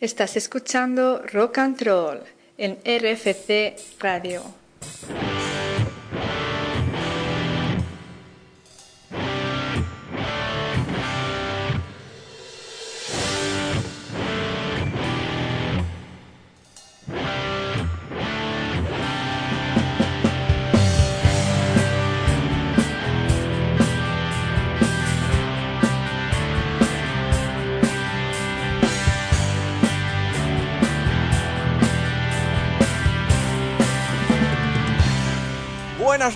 Estás escuchando Rock and Roll en RFC Radio.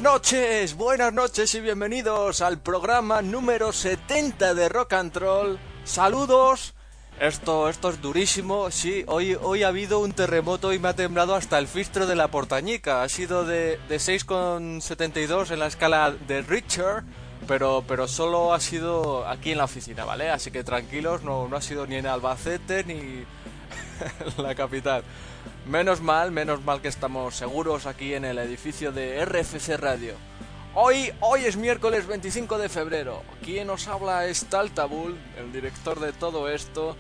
Noches, buenas noches y bienvenidos al programa número 70 de Rock and Roll. Saludos. Esto, esto es durísimo. Sí, hoy, hoy ha habido un terremoto y me ha temblado hasta el filtro de la portañica. Ha sido de, de 6,72 en la escala de Richter, pero, pero solo ha sido aquí en la oficina, ¿vale? Así que tranquilos, no, no ha sido ni en Albacete ni en la capital. Menos mal, menos mal que estamos seguros aquí en el edificio de RFC Radio. Hoy, hoy es miércoles 25 de febrero. Quien nos habla es Taltabul, el director de todo esto.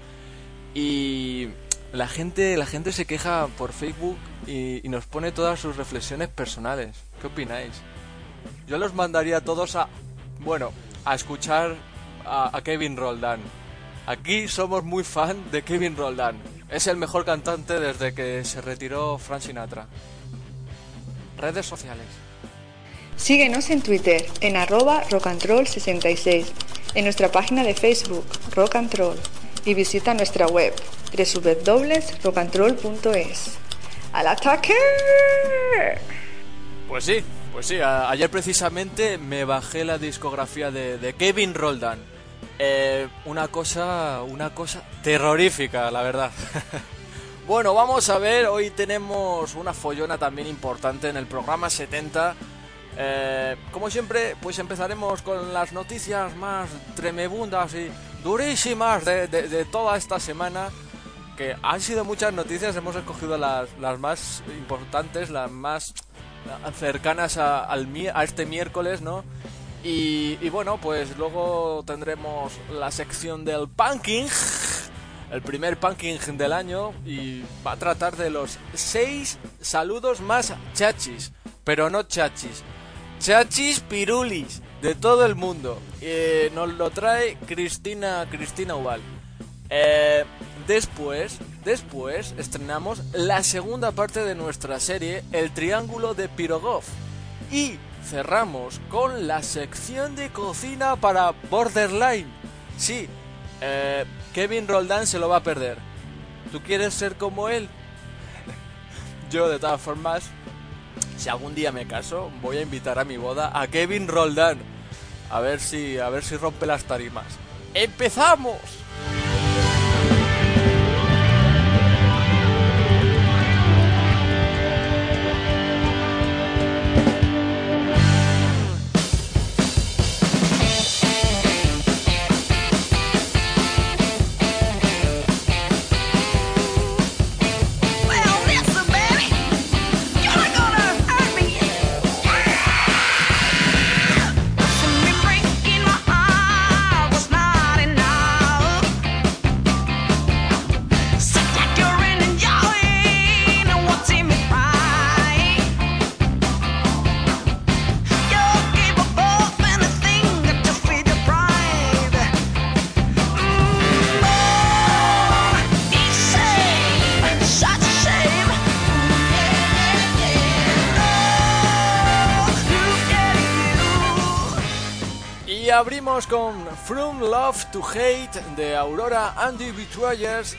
Y la gente, la gente se queja por Facebook y, nos pone todas sus reflexiones personales. ¿Qué opináis? Yo los mandaría a todos a, bueno, a escuchar a, a Kevin Roldán. Aquí somos muy fan de Kevin Roldán. Es el mejor cantante desde que se retiró Frank Sinatra. Redes sociales. Síguenos en Twitter en arroba rockandroll66, en nuestra página de Facebook Rock and Roll y visita nuestra web www.rockandroll.es. ¡Al ataque! Pues sí, pues sí. ayer precisamente me bajé la discografía de, de Kevin Roldán. Eh, una cosa, una cosa terrorífica, la verdad. bueno, vamos a ver. Hoy tenemos una follona también importante en el programa 70. Eh, como siempre, pues empezaremos con las noticias más tremebundas y durísimas de, de- toda esta semana. Que han sido muchas noticias, hemos escogido las, las más importantes, las más cercanas a, al a este miércoles, ¿no? Y, bueno, pues luego tendremos la sección del punking, el primer punking del año, y va a tratar de los seis saludos más chachis, pero no chachis, chachis pirulis de todo el mundo. Eh, nos lo trae Cristina, Cristina Ubal. Eh, después, después estrenamos la segunda parte de nuestra serie, El Triángulo de Pirogov. Y cerramos con la sección de cocina para Borderline. Sí, eh, Kevin Roldán se lo va a perder. ¿Tú quieres ser como él? Yo, de todas formas, si algún día me caso, voy a invitar a mi boda a Kevin Roldán. A ver si, a ver si rompe las tarimas. ¡Empezamos! Abrimos con From Love to Hate de Aurora and the Betrayers.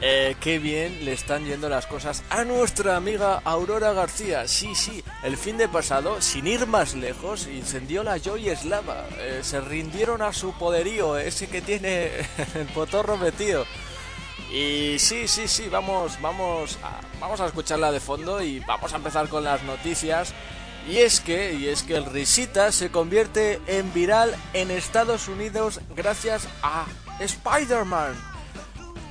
Eh, qué bien le están yendo las cosas a nuestra amiga Aurora García. Sí, sí, el fin de pasado, sin ir más lejos, incendió la Joy Eslava. Eh, se rindieron a su poderío, ese que tiene el potorro metido. Y sí, sí, sí, vamos, vamos, a, vamos a escucharla de fondo y vamos a empezar con las noticias. Y es que, y es que el Risita se convierte en viral en Estados Unidos gracias a Spider-Man.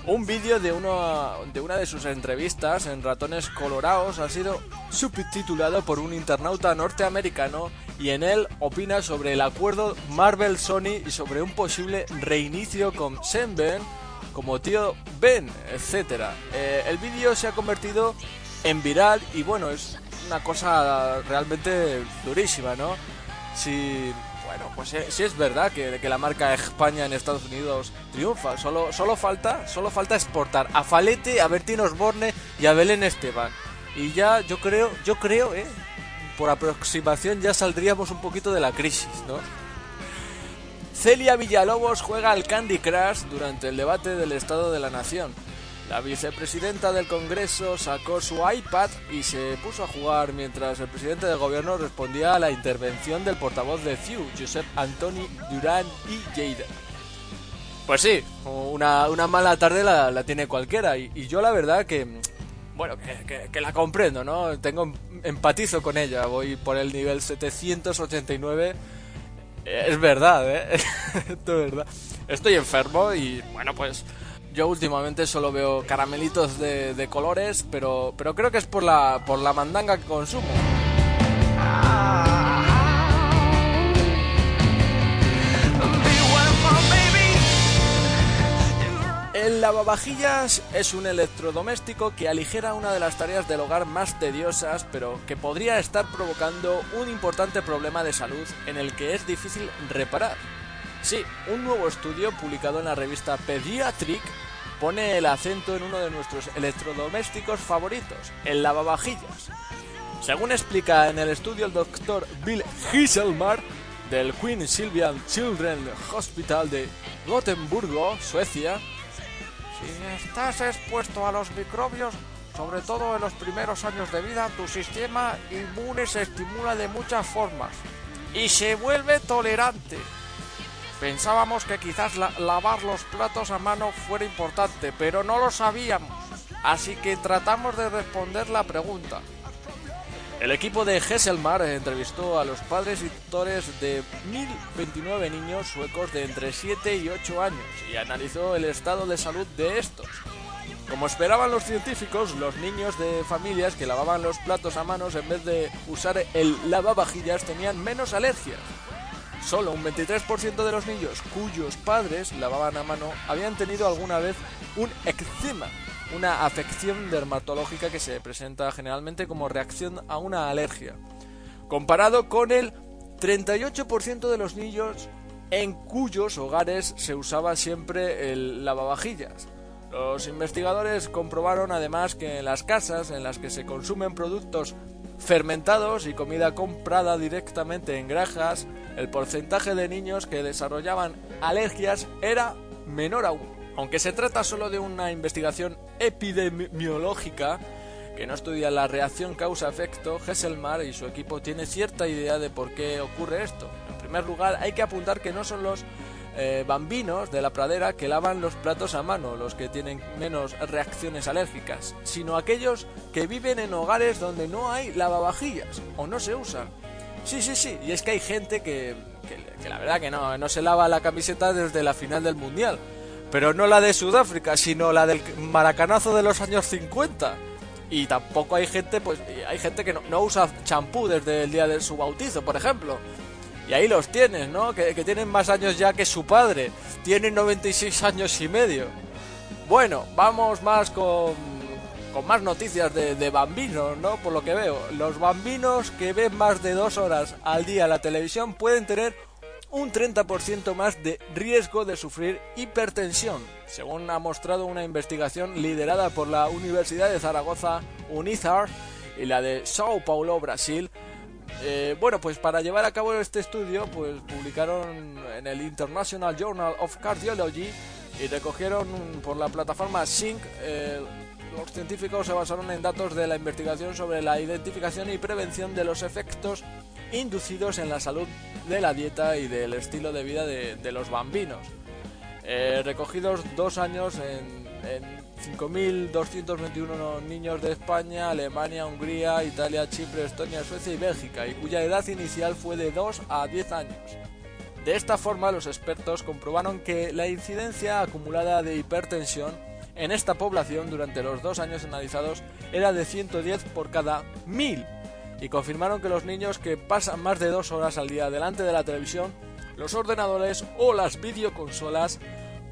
Un vídeo de, una- de sus entrevistas en Ratones Colorados ha sido subtitulado por un internauta norteamericano y en él opina sobre el acuerdo Marvel-Sony y sobre un posible reinicio con Senben como tío Ben, etc. Eh, el vídeo se ha convertido en viral y bueno, es una cosa realmente durísima, ¿no? Si, bueno, pues eh, si es verdad que, que la marca España en Estados Unidos triunfa, solo, solo, falta, solo falta exportar a Falete, a Bertín Osborne y a Belén Esteban. Y ya yo creo, yo creo, ¿eh? por aproximación ya saldríamos un poquito de la crisis, ¿no? Celia Villalobos juega al Candy Crush durante el debate del Estado de la Nación. La vicepresidenta del Congreso sacó su iPad y se puso a jugar mientras el presidente del gobierno respondía a la intervención del portavoz de CIU, Josep Antoni Durán y Lleida. Pues sí, una, una mala tarde la, la tiene cualquiera y, yo la verdad que bueno, que, que, que, la comprendo, ¿no? Tengo empatizo con ella, voy por el nivel 789. Es verdad, ¿eh? Esto es verdad. Estoy enfermo y, bueno, pues yo últimamente solo veo caramelitos de, colores, pero, pero creo que es por la, por la mandanga que consumo. El lavavajillas es un electrodoméstico que aligera una de las tareas del hogar más tediosas, pero que podría estar provocando un importante problema de salud en el que es difícil reparar. Sí, un nuevo estudio publicado en la revista Pediatric pone el acento en uno de nuestros electrodomésticos favoritos, el lavavajillas. Según explica en el estudio el doctor Bill Giselmar del Queen Silvian Children Hospital de Gotemburgo, Suecia, si estás expuesto a los microbios, sobre todo en los primeros años de vida, tu sistema inmune se estimula de muchas formas y se vuelve tolerante. Pensábamos que quizás la lavar los platos a mano fuera importante, pero no lo sabíamos. Así que tratamos de responder la pregunta. El equipo de Hesselmar entrevistó a los padres y tutores de 1029 niños suecos de entre 7 y 8 años y analizó el estado de salud de estos. Como esperaban los científicos, los niños de familias que lavaban los platos a manos en vez de usar el lavavajillas tenían menos alergias. Solo un 23% de los niños cuyos padres lavaban a mano habían tenido alguna vez un eczema, una afección dermatológica que se presenta generalmente como reacción a una alergia, comparado con el 38% de los niños en cuyos hogares se usaba siempre el lavavajillas. Los investigadores comprobaron además que en las casas en las que se consumen productos fermentados y comida comprada directamente en granjas, el porcentaje de niños que desarrollaban alergias era menor aún. Aunque se trata solo de una investigación epidemiológica que no estudia la reacción causa-efecto, Hesselmar y su equipo tienen cierta idea de por qué ocurre esto. En primer lugar, hay que apuntar que no son los eh, bambinos de la pradera que lavan los platos a mano los que tienen menos reacciones alérgicas, sino aquellos que viven en hogares donde no hay lavavajillas o no se usan. Sí, sí, sí, y es que hay gente que, que, que la verdad que no, no se lava la camiseta desde la final del Mundial pero no la de Sudáfrica, sino la del maracanazo de los años 50. Y tampoco hay gente, pues hay gente que no, no usa champú desde el día de su bautizo, por ejemplo. Y ahí los tienes, ¿no? Que, tienen más años ya que su padre. Tienen 96 años y medio. Bueno, vamos más con, con más noticias de, de bambinos, ¿no? Por lo que veo. Los bambinos que ven más de dos horas al día la televisión pueden tener un 30% más de riesgo de sufrir hipertensión, según ha mostrado una investigación liderada por la Universidad de Zaragoza, UNIZAR, y la de Sao Paulo, Brasil. Eh, bueno, pues para llevar a cabo este estudio, pues publicaron en el International Journal of Cardiology y recogieron por la plataforma Sync. Eh, los científicos se basaron en datos de la investigación sobre la identificación y prevención de los efectos inducidos en la salud de la dieta y del estilo de vida de, los bambinos. Eh, recogidos dos años en 5.221 niños de España, Alemania, Hungría, Italia, Chipre, Estonia, Suecia y Bélgica, y cuya edad inicial fue de 2 a 10 años. De esta forma, los expertos comprobaron que la incidencia acumulada de hipertensión en esta población durante los dos años analizados era de 110 por cada 1000 y confirmaron que los niños que pasan más de dos horas al día delante de la televisión, los ordenadores o las videoconsolas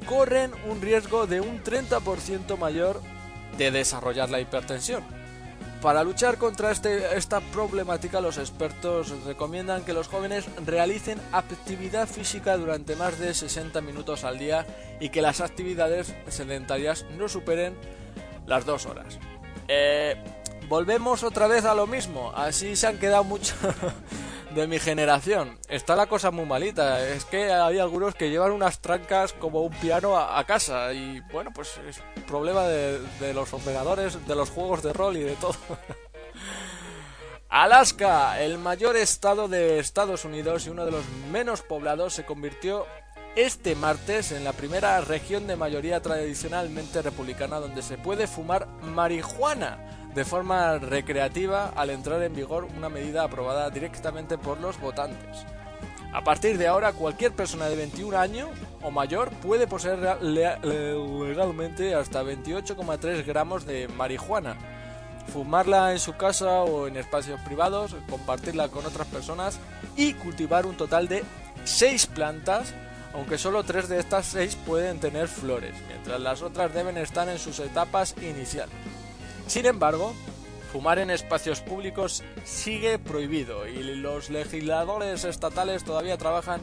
corren un riesgo de un 30% mayor de desarrollar la hipertensión. Para luchar contra este- esta problemática, los expertos recomiendan que los jóvenes realicen actividad física durante más de 60 minutos al día y que las actividades sedentarias no superen las dos horas. Eh, volvemos otra vez a lo mismo. Así se han quedado muchos de mi generación. Está la cosa muy malita. Es que hay algunos que llevan unas trancas como un piano a, casa. Y bueno, pues es problema de, de los ordenadores, de los juegos de rol y de todo. Alaska, el mayor estado de Estados Unidos y uno de los menos poblados, se convirtió este martes en la primera región de mayoría tradicionalmente republicana donde se puede fumar marihuana de forma recreativa al entrar en vigor una medida aprobada directamente por los votantes. A partir de ahora, cualquier persona de 21 años o mayor puede poseer le- le- legalmente hasta 28,3 gramos de marihuana fumarla en su casa o en espacios privados, compartirla con otras personas y cultivar un total de 6 plantas, aunque solo 3 de estas 6 pueden tener flores, mientras las otras deben estar en sus etapas iniciales. Sin embargo, fumar en espacios públicos sigue prohibido y los legisladores estatales todavía trabajan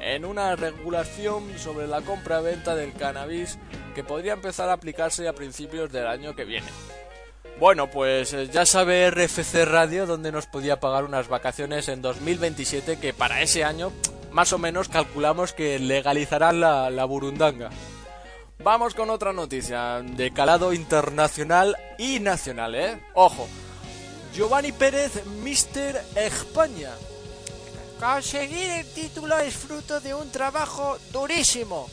en una regulación sobre la compra-venta del cannabis que podría empezar a aplicarse a principios del año que viene. Bueno, pues eh, ya sabe RFC Radio dónde nos podía pagar unas vacaciones en 2027 que para ese año más o menos calculamos que legalizarán la, la burundanga. Vamos con otra noticia de calado internacional y nacional, ¿eh? Ojo, Giovanni Pérez, Mister España. Conseguir el título es fruto de un trabajo durísimo.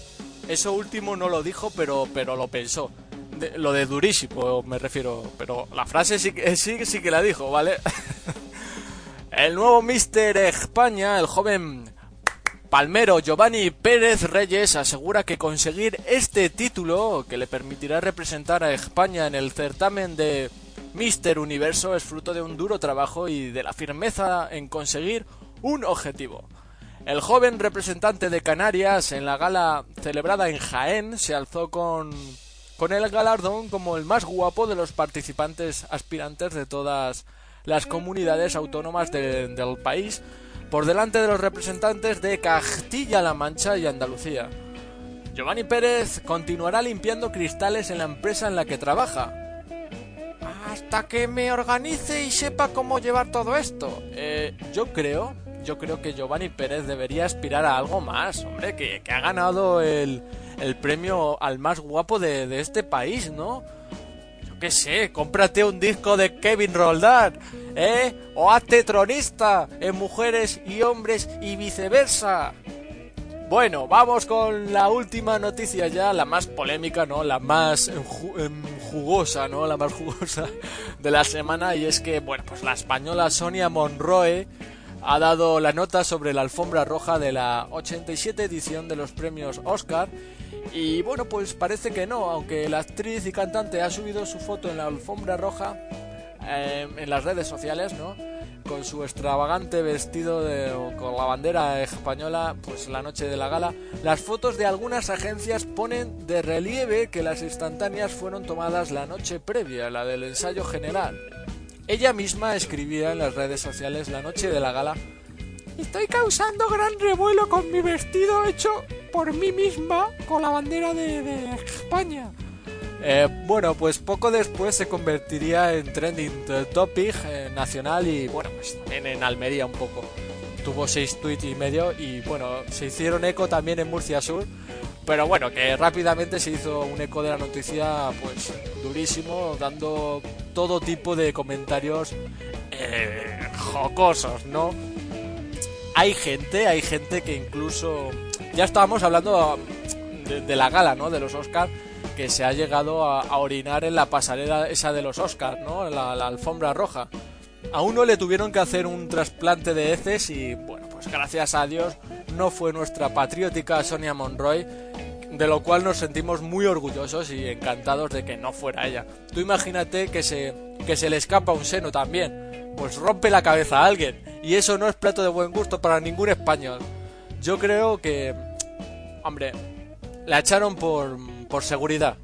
Eso último no lo dijo, pero, pero lo pensó. De- lo de durísimo me refiero, pero la frase sí, que- sí, sí que la dijo, ¿vale? el nuevo Mister España, el joven Palmero Giovanni Pérez Reyes asegura que conseguir este título, que le permitirá representar a España en el certamen de Mister Universo, es fruto de un duro trabajo y de la firmeza en conseguir un objetivo. El joven representante de Canarias en la gala celebrada en Jaén se alzó con, con el galardón como el más guapo de los participantes aspirantes de todas las comunidades autónomas de- del país, por delante de los representantes de Castilla-La Mancha y Andalucía. Giovanni Pérez continuará limpiando cristales en la empresa en la que trabaja. Hasta que me organice y sepa cómo llevar todo esto. Eh, yo creo, yo creo que Giovanni Pérez debería aspirar a algo más, hombre, que, que ha ganado el, el premio al más guapo de, de este país, ¿no? Qué sé, cómprate un disco de Kevin Roldán, ¿eh? O hazte tronista en mujeres y hombres y viceversa. Bueno, vamos con la última noticia ya, la más polémica, ¿no? La más em, jugosa, ¿no? La más jugosa de la semana y es que, bueno, pues la española Sonia Monroe ha dado la nota sobre la alfombra roja de la 87 edición de los premios Oscar y bueno, pues parece que no, aunque la actriz y cantante ha subido su foto en la alfombra roja eh, en las redes sociales, ¿no? Con su extravagante vestido con la bandera española, pues la noche de la gala. Las fotos de algunas agencias ponen de relieve que las instantáneas fueron tomadas la noche previa, la del ensayo general. Ella misma escribía en las redes sociales la noche de la gala Estoy causando gran revuelo con mi vestido hecho por mí misma con la bandera de, España. Eh, bueno, pues poco después se convertiría en trending topic eh, nacional y bueno, pues también en Almería un poco. Tuvo seis tweets y medio y bueno, se hicieron eco también en Murcia Sur. Pero bueno, que rápidamente se hizo un eco de la noticia pues durísimo, dando todo tipo de comentarios eh, jocosos, ¿no? hay gente, hay gente que incluso ya estábamos hablando de, la gala, ¿no? De los Oscars que se ha llegado a, a orinar en la pasarela esa de los Oscars, ¿no? La, la alfombra roja. A uno le tuvieron que hacer un trasplante de heces y bueno, pues gracias a Dios no fue nuestra patriótica Sonia Monroy, de lo cual nos sentimos muy orgullosos y encantados de que no fuera ella. Tú imagínate que se que se le escapa un seno también, pues rompe la cabeza a alguien y eso no es plato de buen gusto para ningún español. Yo creo que hombre, La echaron por, por seguridad.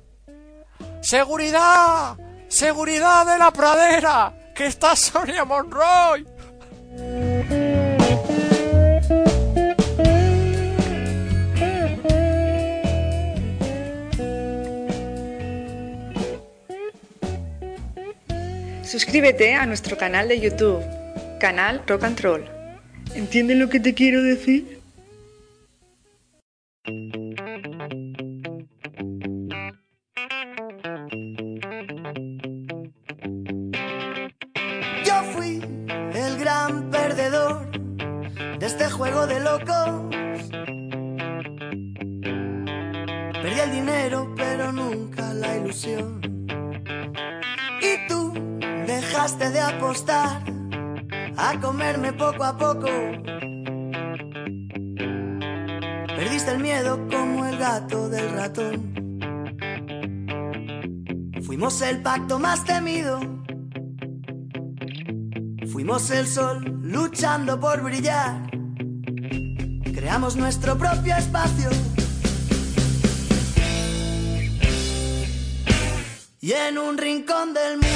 ¡Seguridad! ¡Seguridad de la pradera! ¡Que está Sonia Monroy! Suscríbete a nuestro canal de YouTube, canal Rock and Roll. ¿Entienden lo que te quiero decir? El sol luchando por brillar. Creamos nuestro propio espacio. Y en un rincón del mundo,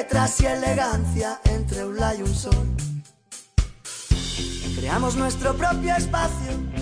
letras y elegancia entre un la y un sol. Creamos nuestro propio espacio.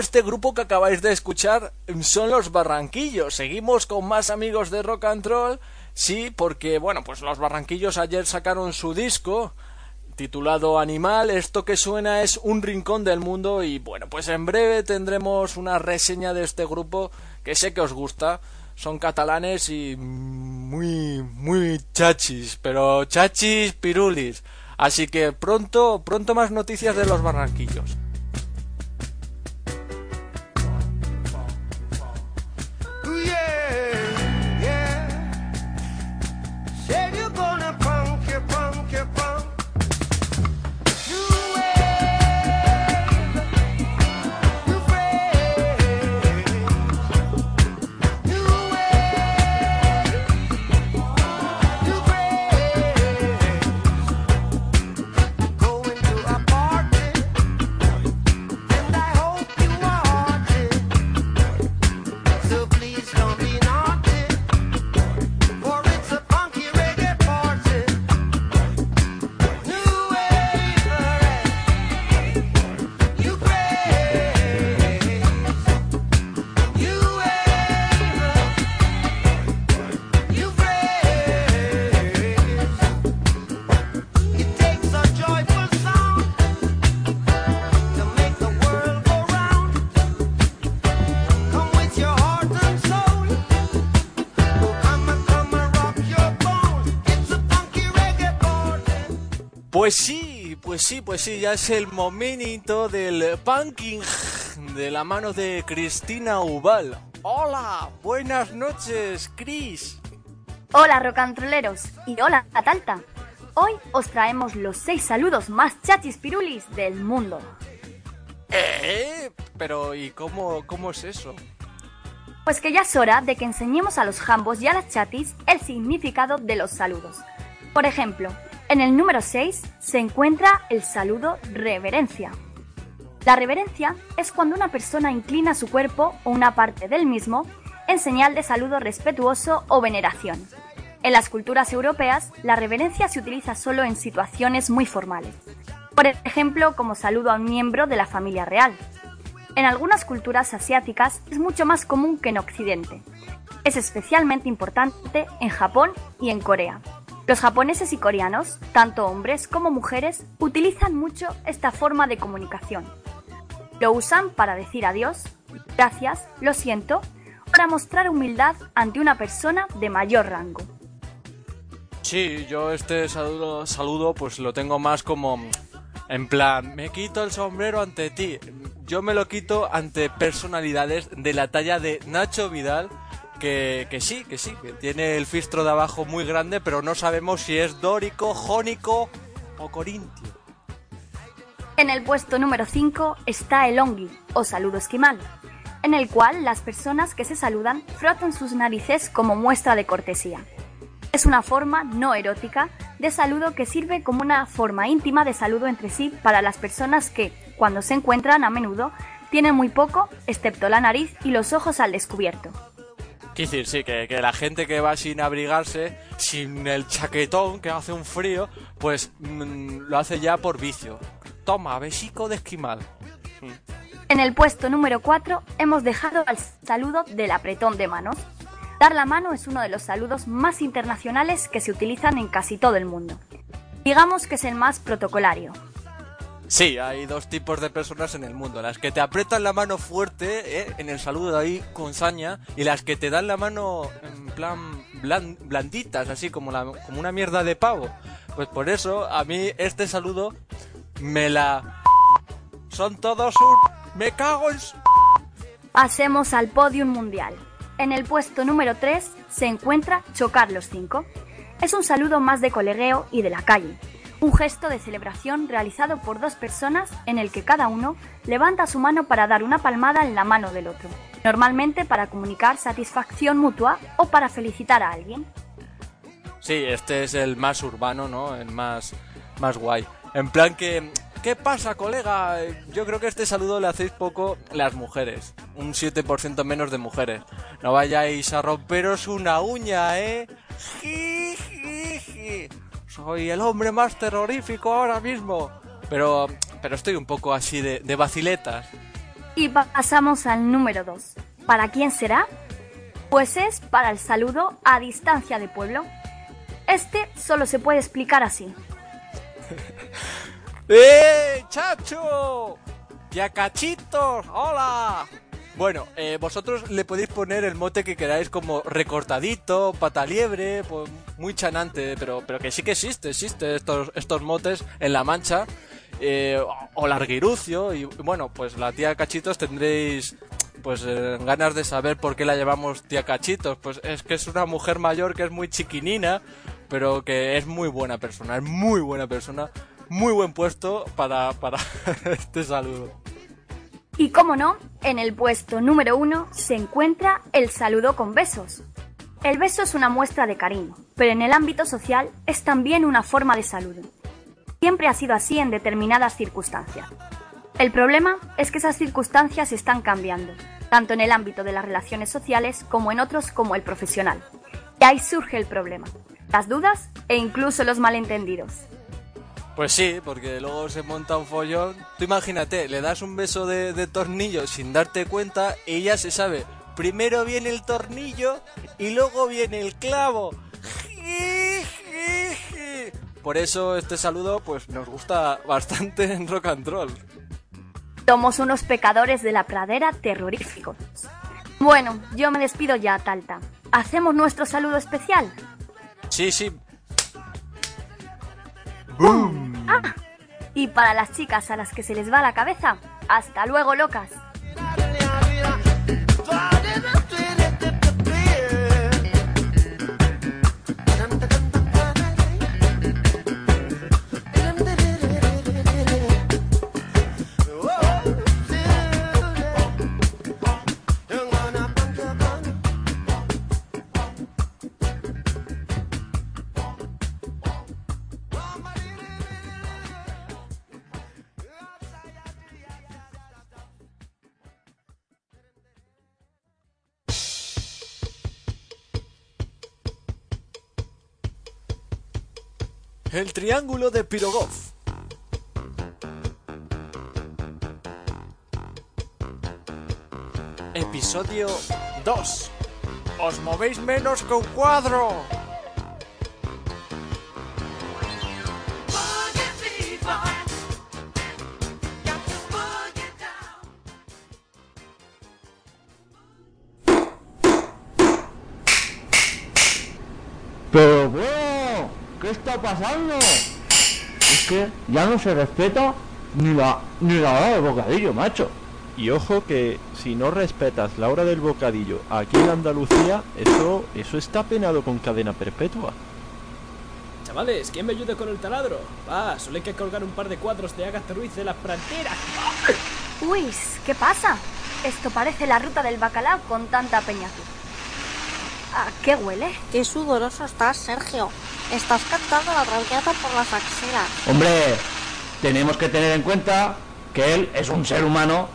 Este grupo que acabáis de escuchar son los Barranquillos. Seguimos con más amigos de Rock and Roll. Sí, porque, bueno, pues los Barranquillos ayer sacaron su disco titulado Animal. Esto que suena es Un Rincón del Mundo. Y bueno, pues en breve tendremos una reseña de este grupo que sé que os gusta. Son catalanes y muy, muy chachis, pero chachis pirulis. Así que pronto, pronto más noticias de los Barranquillos. Pues sí, pues sí, pues sí, ya es el momento del punking de la mano de Cristina Ubal. Hola, buenas noches, Cris. Hola rocantroleros y hola Atalta. Hoy os traemos los seis saludos más chachis pirulis del mundo. ¿Eh? Pero, ¿y cómo, cómo es eso? Pues que ya es hora de que enseñemos a los jambos y a las chatis el significado de los saludos. Por ejemplo, en el número 6 se encuentra el saludo reverencia. La reverencia es cuando una persona inclina su cuerpo o una parte del mismo en señal de saludo respetuoso o veneración. En las culturas europeas, la reverencia se utiliza solo en situaciones muy formales. Por ejemplo, como saludo a un miembro de la familia real. En algunas culturas asiáticas es mucho más común que en Occidente. Es especialmente importante en Japón y en Corea. Los japoneses y coreanos, tanto hombres como mujeres, utilizan mucho esta forma de comunicación. Lo usan para decir adiós, gracias, lo siento, para mostrar humildad ante una persona de mayor rango. Sí, yo este saludo, saludo pues lo tengo más como en plan, me quito el sombrero ante ti. Yo me lo quito ante personalidades de la talla de Nacho Vidal, que, sí, que sí, que tiene el fistro de abajo muy grande, pero no sabemos si es dórico, jónico o corintio. En el puesto número 5 está el ongi, o saludo esquimal, en el cual las personas que se saludan frotan sus narices como muestra de cortesía. Es una forma no erótica de saludo que sirve como una forma íntima de saludo entre sí para las personas que, cuando se encuentran a menudo, tienen muy poco, excepto la nariz y los ojos al descubierto. Quiero decir, sí, que, que la gente que va sin abrigarse, sin el chaquetón que hace un frío, pues mm, lo hace ya por vicio. Toma, besico de esquimal. En el puesto número 4 hemos dejado al saludo del apretón de manos. Dar la mano es uno de los saludos más internacionales que se utilizan en casi todo el mundo. Digamos que es el más protocolario. Sí, hay dos tipos de personas en el mundo. Las que te aprietan la mano fuerte, ¿eh? en el saludo ahí con saña, y las que te dan la mano en plan blan- blanditas, así como, la, como una mierda de pavo. Pues por eso, a mí este saludo me la... Son todos un... Me cago en... Pasemos al podium mundial. En el puesto número 3 se encuentra chocar los cinco. Es un saludo más de colegueo y de la calle. Un gesto de celebración realizado por dos personas en el que cada uno levanta su mano para dar una palmada en la mano del otro. Normalmente para comunicar satisfacción mutua o para felicitar a alguien. Sí, este es el más urbano, ¿no? El más, más guay. En plan que... ¿Qué pasa, colega? Yo creo que este saludo le hacéis poco las mujeres. Un 7% menos de mujeres. No vayáis a romperos una uña, ¿eh? Ji. Soy el hombre más terrorífico ahora mismo. Pero, pero estoy un poco así de, de vaciletas. Y pasamos al número 2. ¿Para quién será? Pues es para el saludo a distancia de pueblo. Este solo se puede explicar así. ¡Eh, chacho! ¡Yacachitos! ¡Hola! Bueno, eh, vosotros le podéis poner el mote que queráis como recortadito, pataliebre, pues muy chanante, pero, pero que sí que existe, existe estos, estos motes en La Mancha, eh, o larguirucio, y bueno, pues la tía Cachitos tendréis pues eh, ganas de saber por qué la llamamos tía Cachitos, pues es que es una mujer mayor que es muy chiquinina, pero que es muy buena persona, es muy buena persona, muy buen puesto para, para este saludo. Y como no, en el puesto número 1 se encuentra el saludo con besos. El beso es una muestra de cariño, pero en el ámbito social es también una forma de saludo. Siempre ha sido así en determinadas circunstancias. El problema es que esas circunstancias están cambiando, tanto en el ámbito de las relaciones sociales como en otros como el profesional. Y ahí surge el problema, las dudas e incluso los malentendidos. Pues sí, porque luego se monta un follón. Tú imagínate, le das un beso de, de tornillo sin darte cuenta y ya se sabe. Primero viene el tornillo y luego viene el clavo. Por eso este saludo pues nos gusta bastante en rock and roll. Somos unos pecadores de la pradera terroríficos. Bueno, yo me despido ya, Talta. ¿Hacemos nuestro saludo especial? Sí, sí. Ah, y para las chicas a las que se les va la cabeza, hasta luego locas. El triángulo de Pirogov. Episodio 2. Os movéis menos que un cuadro. ¿Qué está pasando? Es que ya no se respeta ni la ni la hora del bocadillo, macho. Y ojo que si no respetas la hora del bocadillo aquí en Andalucía, eso, eso está penado con cadena perpetua. Chavales, ¿quién me ayude con el taladro? Va, solo hay que colgar un par de cuadros de Agatha Ruiz de la frontera. Uy, ¿qué pasa? Esto parece la ruta del bacalao con tanta peñatud. ¿A qué huele? Qué sudoroso estás, Sergio. Estás cantando la traviata por las axilas. Hombre, tenemos que tener en cuenta que él es un ser humano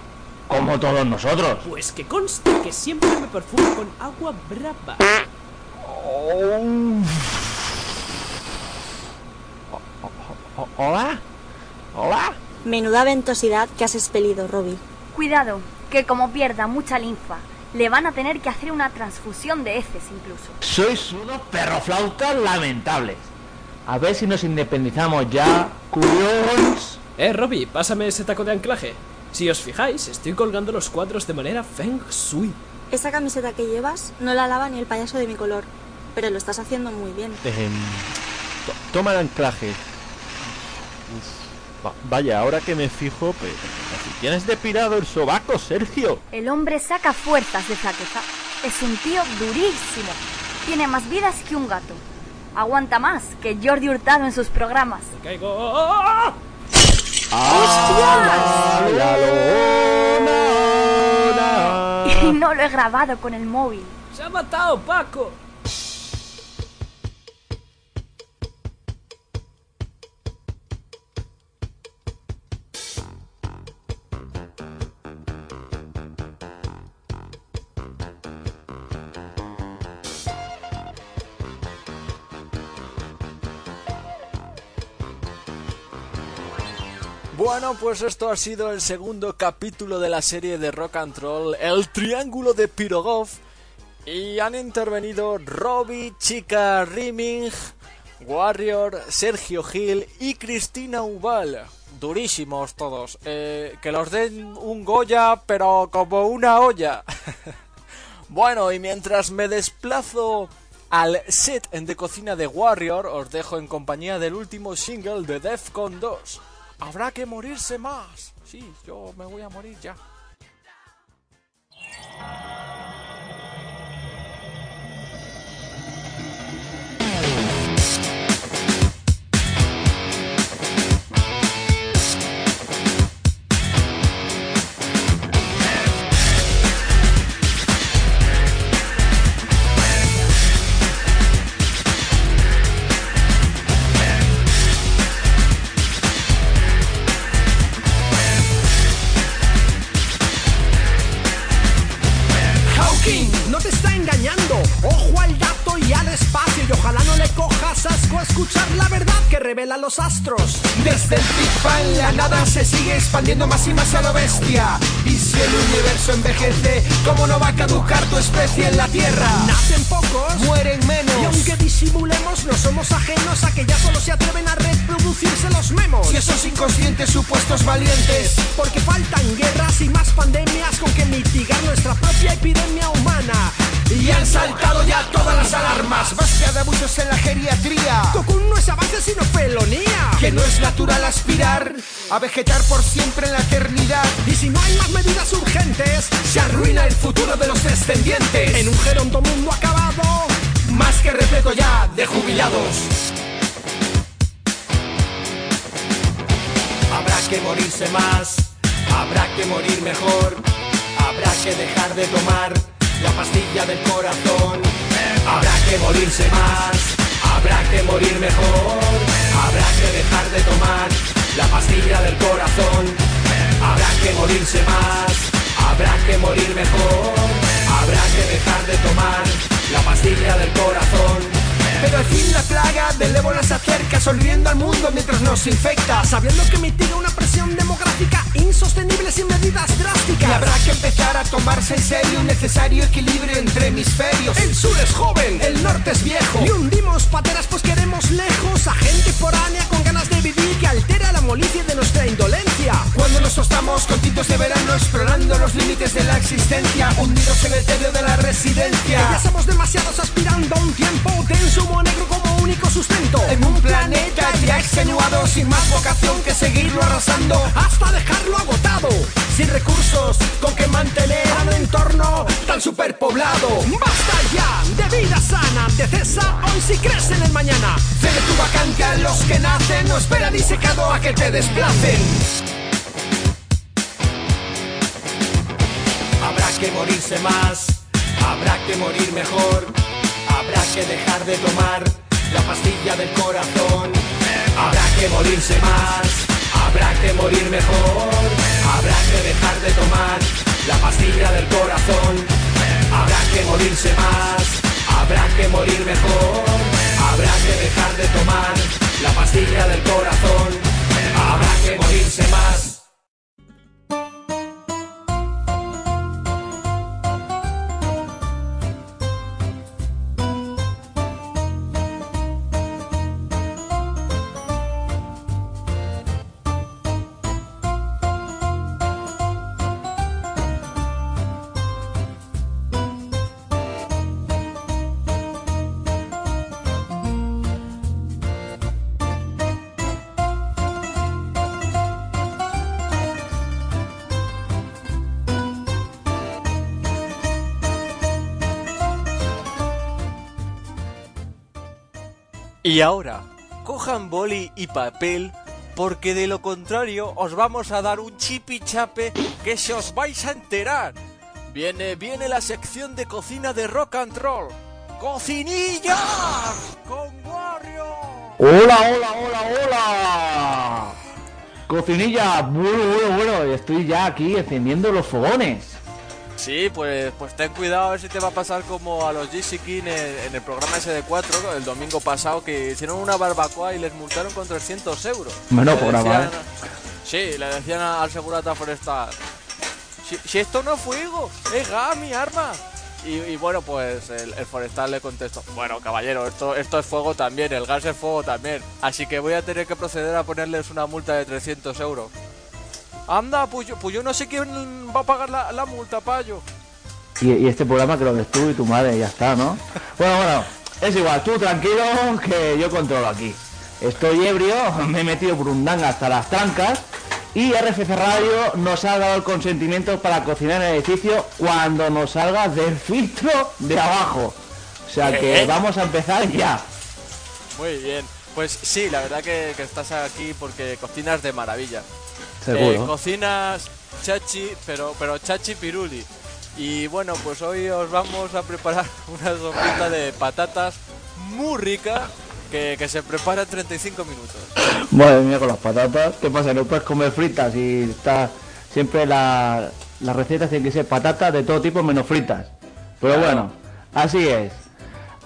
como todos nosotros. Pues que conste que siempre me perfumo con agua brava. O- ¿Hola? ¿Hola? Menuda ventosidad que has expelido, Robbie. Cuidado, que como pierda mucha linfa, le van a tener que hacer una transfusión de heces incluso. Sois unos perroflautas lamentables. A ver si nos independizamos ya, curions. Eh, Robbie, pásame ese taco de anclaje. Si os fijáis, estoy colgando los cuadros de manera feng shui. Esa camiseta que llevas no la lava ni el payaso de mi color. Pero lo estás haciendo muy bien. Em, to- toma el anclaje. Uf, va- vaya, ahora que me fijo, pues si tienes depilado el sobaco, Sergio. El hombre saca fuerzas de flaqueza. Es un tío durísimo. Tiene más vidas que un gato. Aguanta más que Jordi Hurtado en sus programas. Caigo. ¡Ah, la lona! Y no lo he grabado con el móvil. ¡Se ha matado, Paco! Bueno, pues esto ha sido el segundo capítulo de la serie de Rock and Roll, El Triángulo de Pirogov. Y han intervenido Robbie, Chica Rimming, Warrior, Sergio Gil y Cristina Ubal. Durísimos todos. Eh, que los den un Goya, pero como una olla. bueno, y mientras me desplazo al set de cocina de Warrior, os dejo en compañía del último single de Defcon 2. Habrá que morirse más. Sí, yo me voy a morir ya. Cojas asco a escuchar la verdad que revelan los astros. Desde el Big Bang la nada se sigue expandiendo más y más a lo bestia. Y si el universo envejece, ¿cómo no va a caducar tu especie en la Tierra? Nacen pocos, mueren menos. Y aunque disimulemos, no somos ajenos a que ya solo se atreven a reproducirse los memos. Y esos inconscientes supuestos valientes. Porque faltan guerras y más pandemias con que mitigar nuestra propia epidemia humana. Y han saltado ya todas las alarmas. Basta de abusos en la geriatría. Cocoon no es avance sino felonía. Que no es natural aspirar a vegetar por siempre en la eternidad. Y si no hay más medidas urgentes, se arruina el futuro de los descendientes. En un geronto mundo acabado, más que repleto ya de jubilados. Habrá que morirse más, habrá que morir mejor, habrá que dejar de tomar la pastilla del corazón. Habrá que morirse más, habrá que morir mejor, habrá que dejar de tomar la pastilla del corazón. Habrá que morirse más, habrá que morir mejor, habrá que dejar de tomar la pastilla del corazón. Pero al fin la plaga del ébola se acerca, sonriendo al mundo mientras nos infecta, sabiendo que mitiga una presión demográfica insostenible sin medidas drásticas. Y habrá que empezar a tomarse en serio un necesario equilibrio entre hemisferios. El sur es joven, el norte es viejo. Y hundimos pateras pues queremos lejos a gente foránea con ganas de vivir que altera la molicie de nuestra indolencia. Cuando nos estamos con tintos de verano explorando los límites de la existencia, hundidos en el tedio de la residencia. Ya somos demasiados aspirando a un tiempo de insumo negro como único sustento. En un planeta ya extenuado, sin más vocación que seguirlo arrasando hasta dejarlo agotado. Sin recursos con que mantener a un entorno tan superpoblado. Basta ya de vida sana, de cesa hoy si crees en el mañana. Cede tu vacante a los que nacen, no espera disecado a que te desplacen. Habrá que morirse más, habrá que morir mejor, habrá que dejar de tomar la pastilla del corazón. Habrá que morirse más, habrá que morir mejor, habrá que dejar de tomar la pastilla del corazón. Habrá que morirse más, habrá que morir mejor, habrá que dejar de tomar la pastilla del corazón. Habrá que morirse más. Y ahora, cojan boli y papel, porque de lo contrario os vamos a dar un chipichape que se os vais a enterar. Viene, viene la sección de cocina de rock and roll. ¡Cocinillas! ¡Con Wario! Hola, hola, hola, hola. Cocinilla, bueno, bueno, bueno, estoy ya aquí encendiendo los fogones. Sí, pues, pues ten cuidado a ver si te va a pasar como a los GC King en, en el programa SD4 ¿no? el domingo pasado que hicieron una barbacoa y les multaron con 300 euros. Programa, decían- ¿eh? Sí, le decían al segurata forestal, si, si esto no es fuego, es gas, mi arma. Y, y bueno, pues el, el forestal le contestó, bueno, caballero, esto, esto es fuego también, el gas es fuego también, así que voy a tener que proceder a ponerles una multa de 300 euros. Anda, pues yo, pues yo no sé quién va a pagar la, la multa, payo. Y, y este programa que lo ves tú y tu madre, ya está, ¿no? Bueno, bueno, es igual, tú tranquilo que yo controlo aquí. Estoy ebrio, me he metido burundanga hasta las trancas y RFC Radio nos ha dado el consentimiento para cocinar en el edificio cuando nos salga del filtro de abajo. O sea que ¿Eh? vamos a empezar ya. Muy bien. Pues sí, la verdad que, que estás aquí porque cocinas de maravilla. Seguro. Eh, cocinas chachi, pero, pero chachi piruli. Y bueno, pues hoy os vamos a preparar una sopita de patatas muy rica que, que se prepara en 35 minutos. Madre mía, con las patatas. ¿Qué pasa? No puedes comer fritas y está siempre la, las recetas tienen que ser patatas de todo tipo menos fritas. Pero Claro. bueno, así es.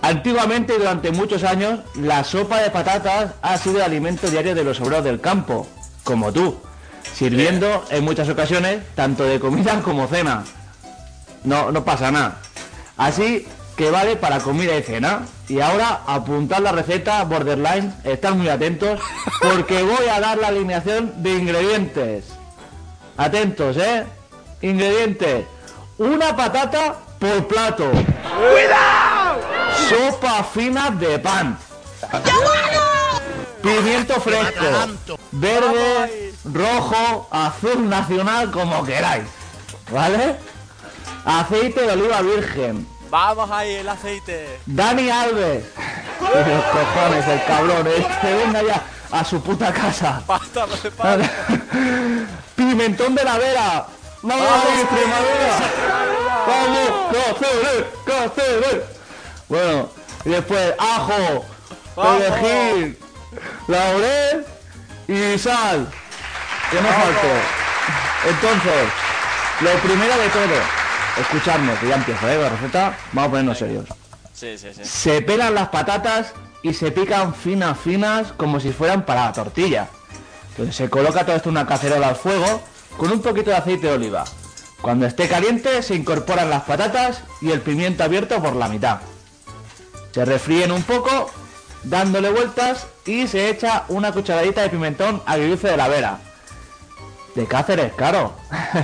Antiguamente, y durante muchos años, la sopa de patatas ha sido el alimento diario de los obreros del campo, como tú, sirviendo en muchas ocasiones tanto de comida como cena. No, no pasa nada. Así que vale para comida y cena. Y ahora apuntad la receta borderline, estad muy atentos, porque voy a dar la alineación de ingredientes. Atentos, ¿eh? Ingredientes. Una patata por plato. ¡Cuidado! Sopa fina de pan. Pimiento fresco. Verde, rojo, azul nacional, como queráis. ¿Vale? Aceite de oliva virgen. Vamos ahí, el aceite. Dani Alves. Los cojones, el cabrón. Este venga ya a su puta casa. Pasta. Pimentón de la Vera. Vamos a Extremadura. Vamos. Bueno, y después ajo, perejil, laurel y sal. Que no falte. Entonces, lo primero de todo, escuchadme, que ya empiezo, ¿eh? La receta, vamos a ponernos serios. Sí, sí, sí. Se pelan las patatas y se pican finas, finas, como si fueran para la tortilla. Entonces se coloca todo esto en una cacerola al fuego con un poquito de aceite de oliva. Cuando esté caliente se incorporan las patatas y el pimiento abierto por la mitad. Se refríen un poco, dándole vueltas y se echa una cucharadita de pimentón agridulce de la vera. De Cáceres, claro.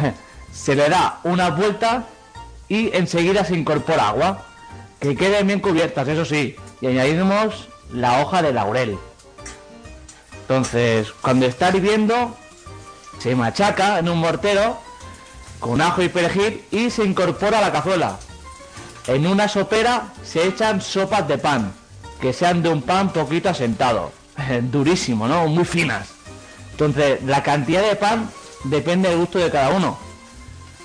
se le da una vuelta y enseguida se incorpora agua. Que queden bien cubiertas, eso sí. Y añadimos la hoja de laurel. Entonces, cuando está hirviendo, se machaca en un mortero con ajo y perejil y se incorpora a la cazuela. En una sopera se echan sopas de pan, que sean de un pan poquito asentado. Durísimo, ¿no? Muy finas. Entonces, la cantidad de pan depende del gusto de cada uno.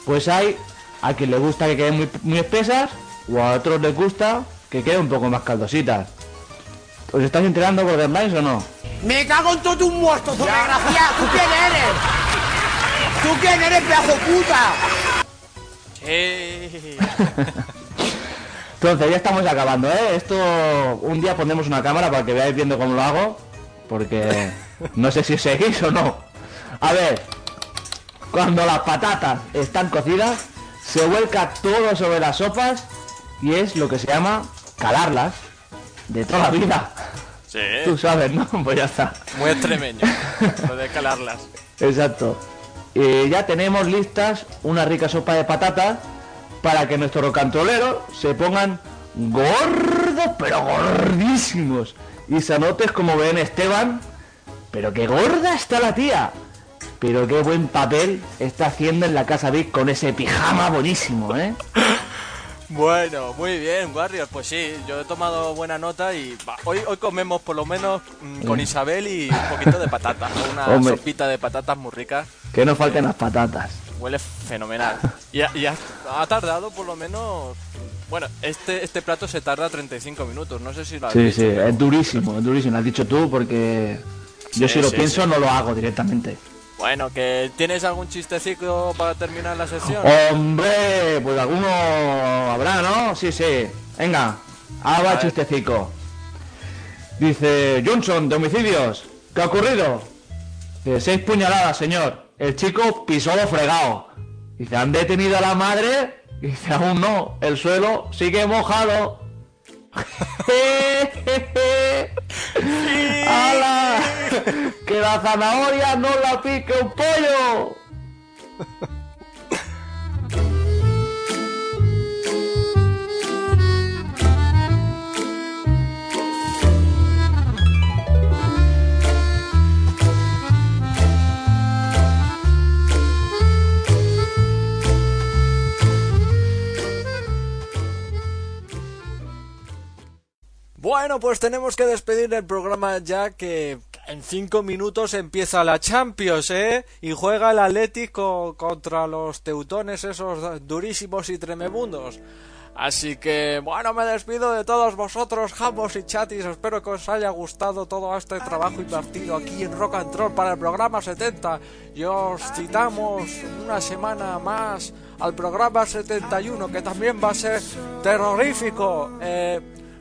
Pues hay a quien le gusta que queden muy, muy espesas o a otros les gusta que queden un poco más caldositas. ¿Os estáis enterando por demás o no? Me cago en todo muertos, desgracia. ¿Tú quién eres? ¿Tú quién eres, pedazo puta? Sí. Entonces ya estamos acabando, ¿eh? Esto un día pondremos una cámara para que veáis viendo cómo lo hago, porque no sé si seguís o no. A ver, cuando las patatas están cocidas, se vuelca todo sobre las sopas y es lo que se llama calarlas de toda la vida. Sí. Tú sabes, ¿no? Pues ya está. Muy extremeño. Lo de calarlas. Exacto. Y ya tenemos listas una rica sopa de patatas para que nuestros rocantroleros se pongan gordos, pero gordísimos. Y se anotes como ven Esteban, pero qué gorda está la tía. Pero qué buen papel está haciendo en la casa Vic con ese pijama buenísimo, ¿eh? Bueno, muy bien, Warriors. Pues sí, yo he tomado buena nota y hoy, hoy comemos por lo menos mm, con Isabel y un poquito de patatas. Una Hombre. sopita de patatas muy rica. Que no falten las patatas. Huele fenomenal. Y, ha, y ha- ha tardado por lo menos... Bueno, este, este plato se tarda 35 minutos. No sé si lo has Sí, visto, sí, pero- es durísimo, es durísimo. Lo has dicho tú porque yo Sí, si lo sí, pienso sí. no lo hago directamente. Bueno, que ¿tienes algún chistecito para terminar la sesión? Hombre, pues alguno habrá, ¿no? Sí, sí. Venga, el chistecico. Dice Johnson, de homicidios. ¿Qué ha ocurrido? Seis puñaladas, señor. El chico pisó lo fregado. Dice, ¿han detenido a la madre? Dice, aún no. El suelo sigue mojado. ¡Hala! ¡Que la zanahoria no la pique un pollo! Bueno, pues tenemos que despedir el programa ya que en cinco minutos empieza la Champions, ¿eh? Y juega el Atlético contra los teutones esos durísimos y tremebundos. Así que, bueno, me despido de todos vosotros, jambos y chatis. Espero que os haya gustado todo este trabajo invertido aquí en Rock and Roll para el programa 70. Y os citamos una semana más al programa 71, que también va a ser terrorífico. Eh,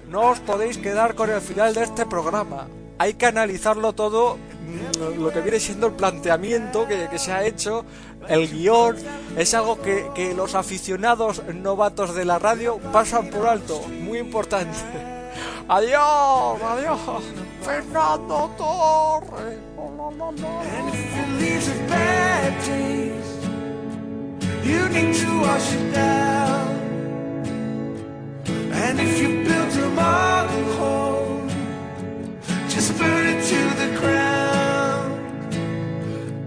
no os podéis quedar con el final de este programa. Hay que analizarlo todo, mm, lo que viene siendo el planteamiento que, se ha hecho, el guion. Es algo que, los aficionados novatos de la radio pasan por alto. Muy importante. Adiós, adiós. Fernando Torres. And if you build a model home, just burn it to the ground.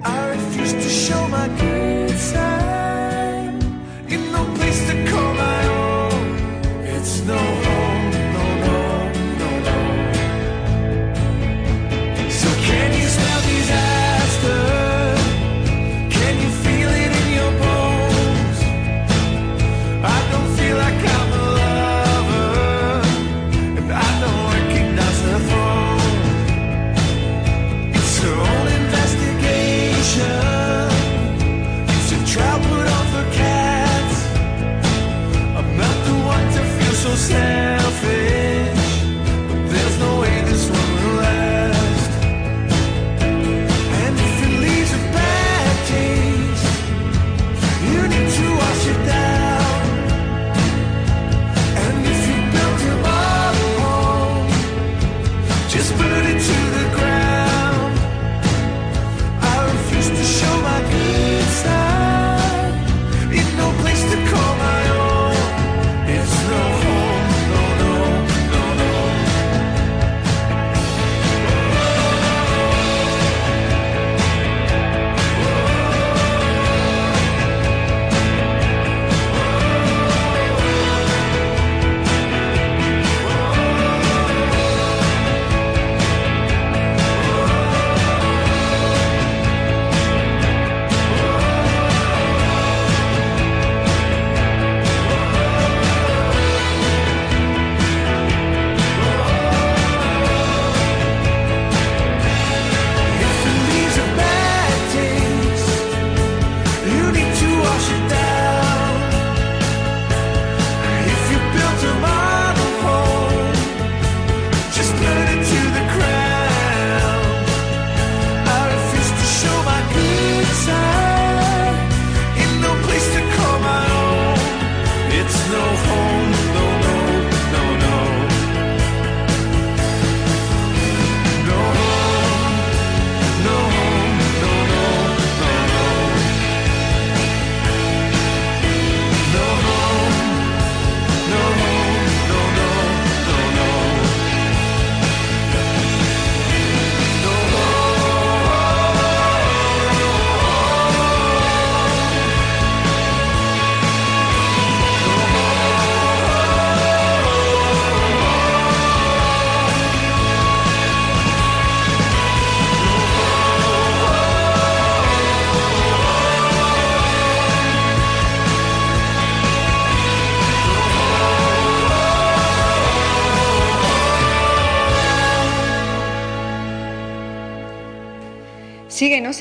I refuse to show my good side in no place to call my own. It's no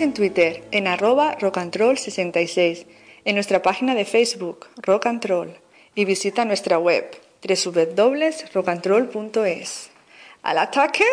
en Twitter en arroba rockandroll66, en nuestra página de Facebook Rock y visita nuestra web www.rockandroll.es. ¡Al ataque!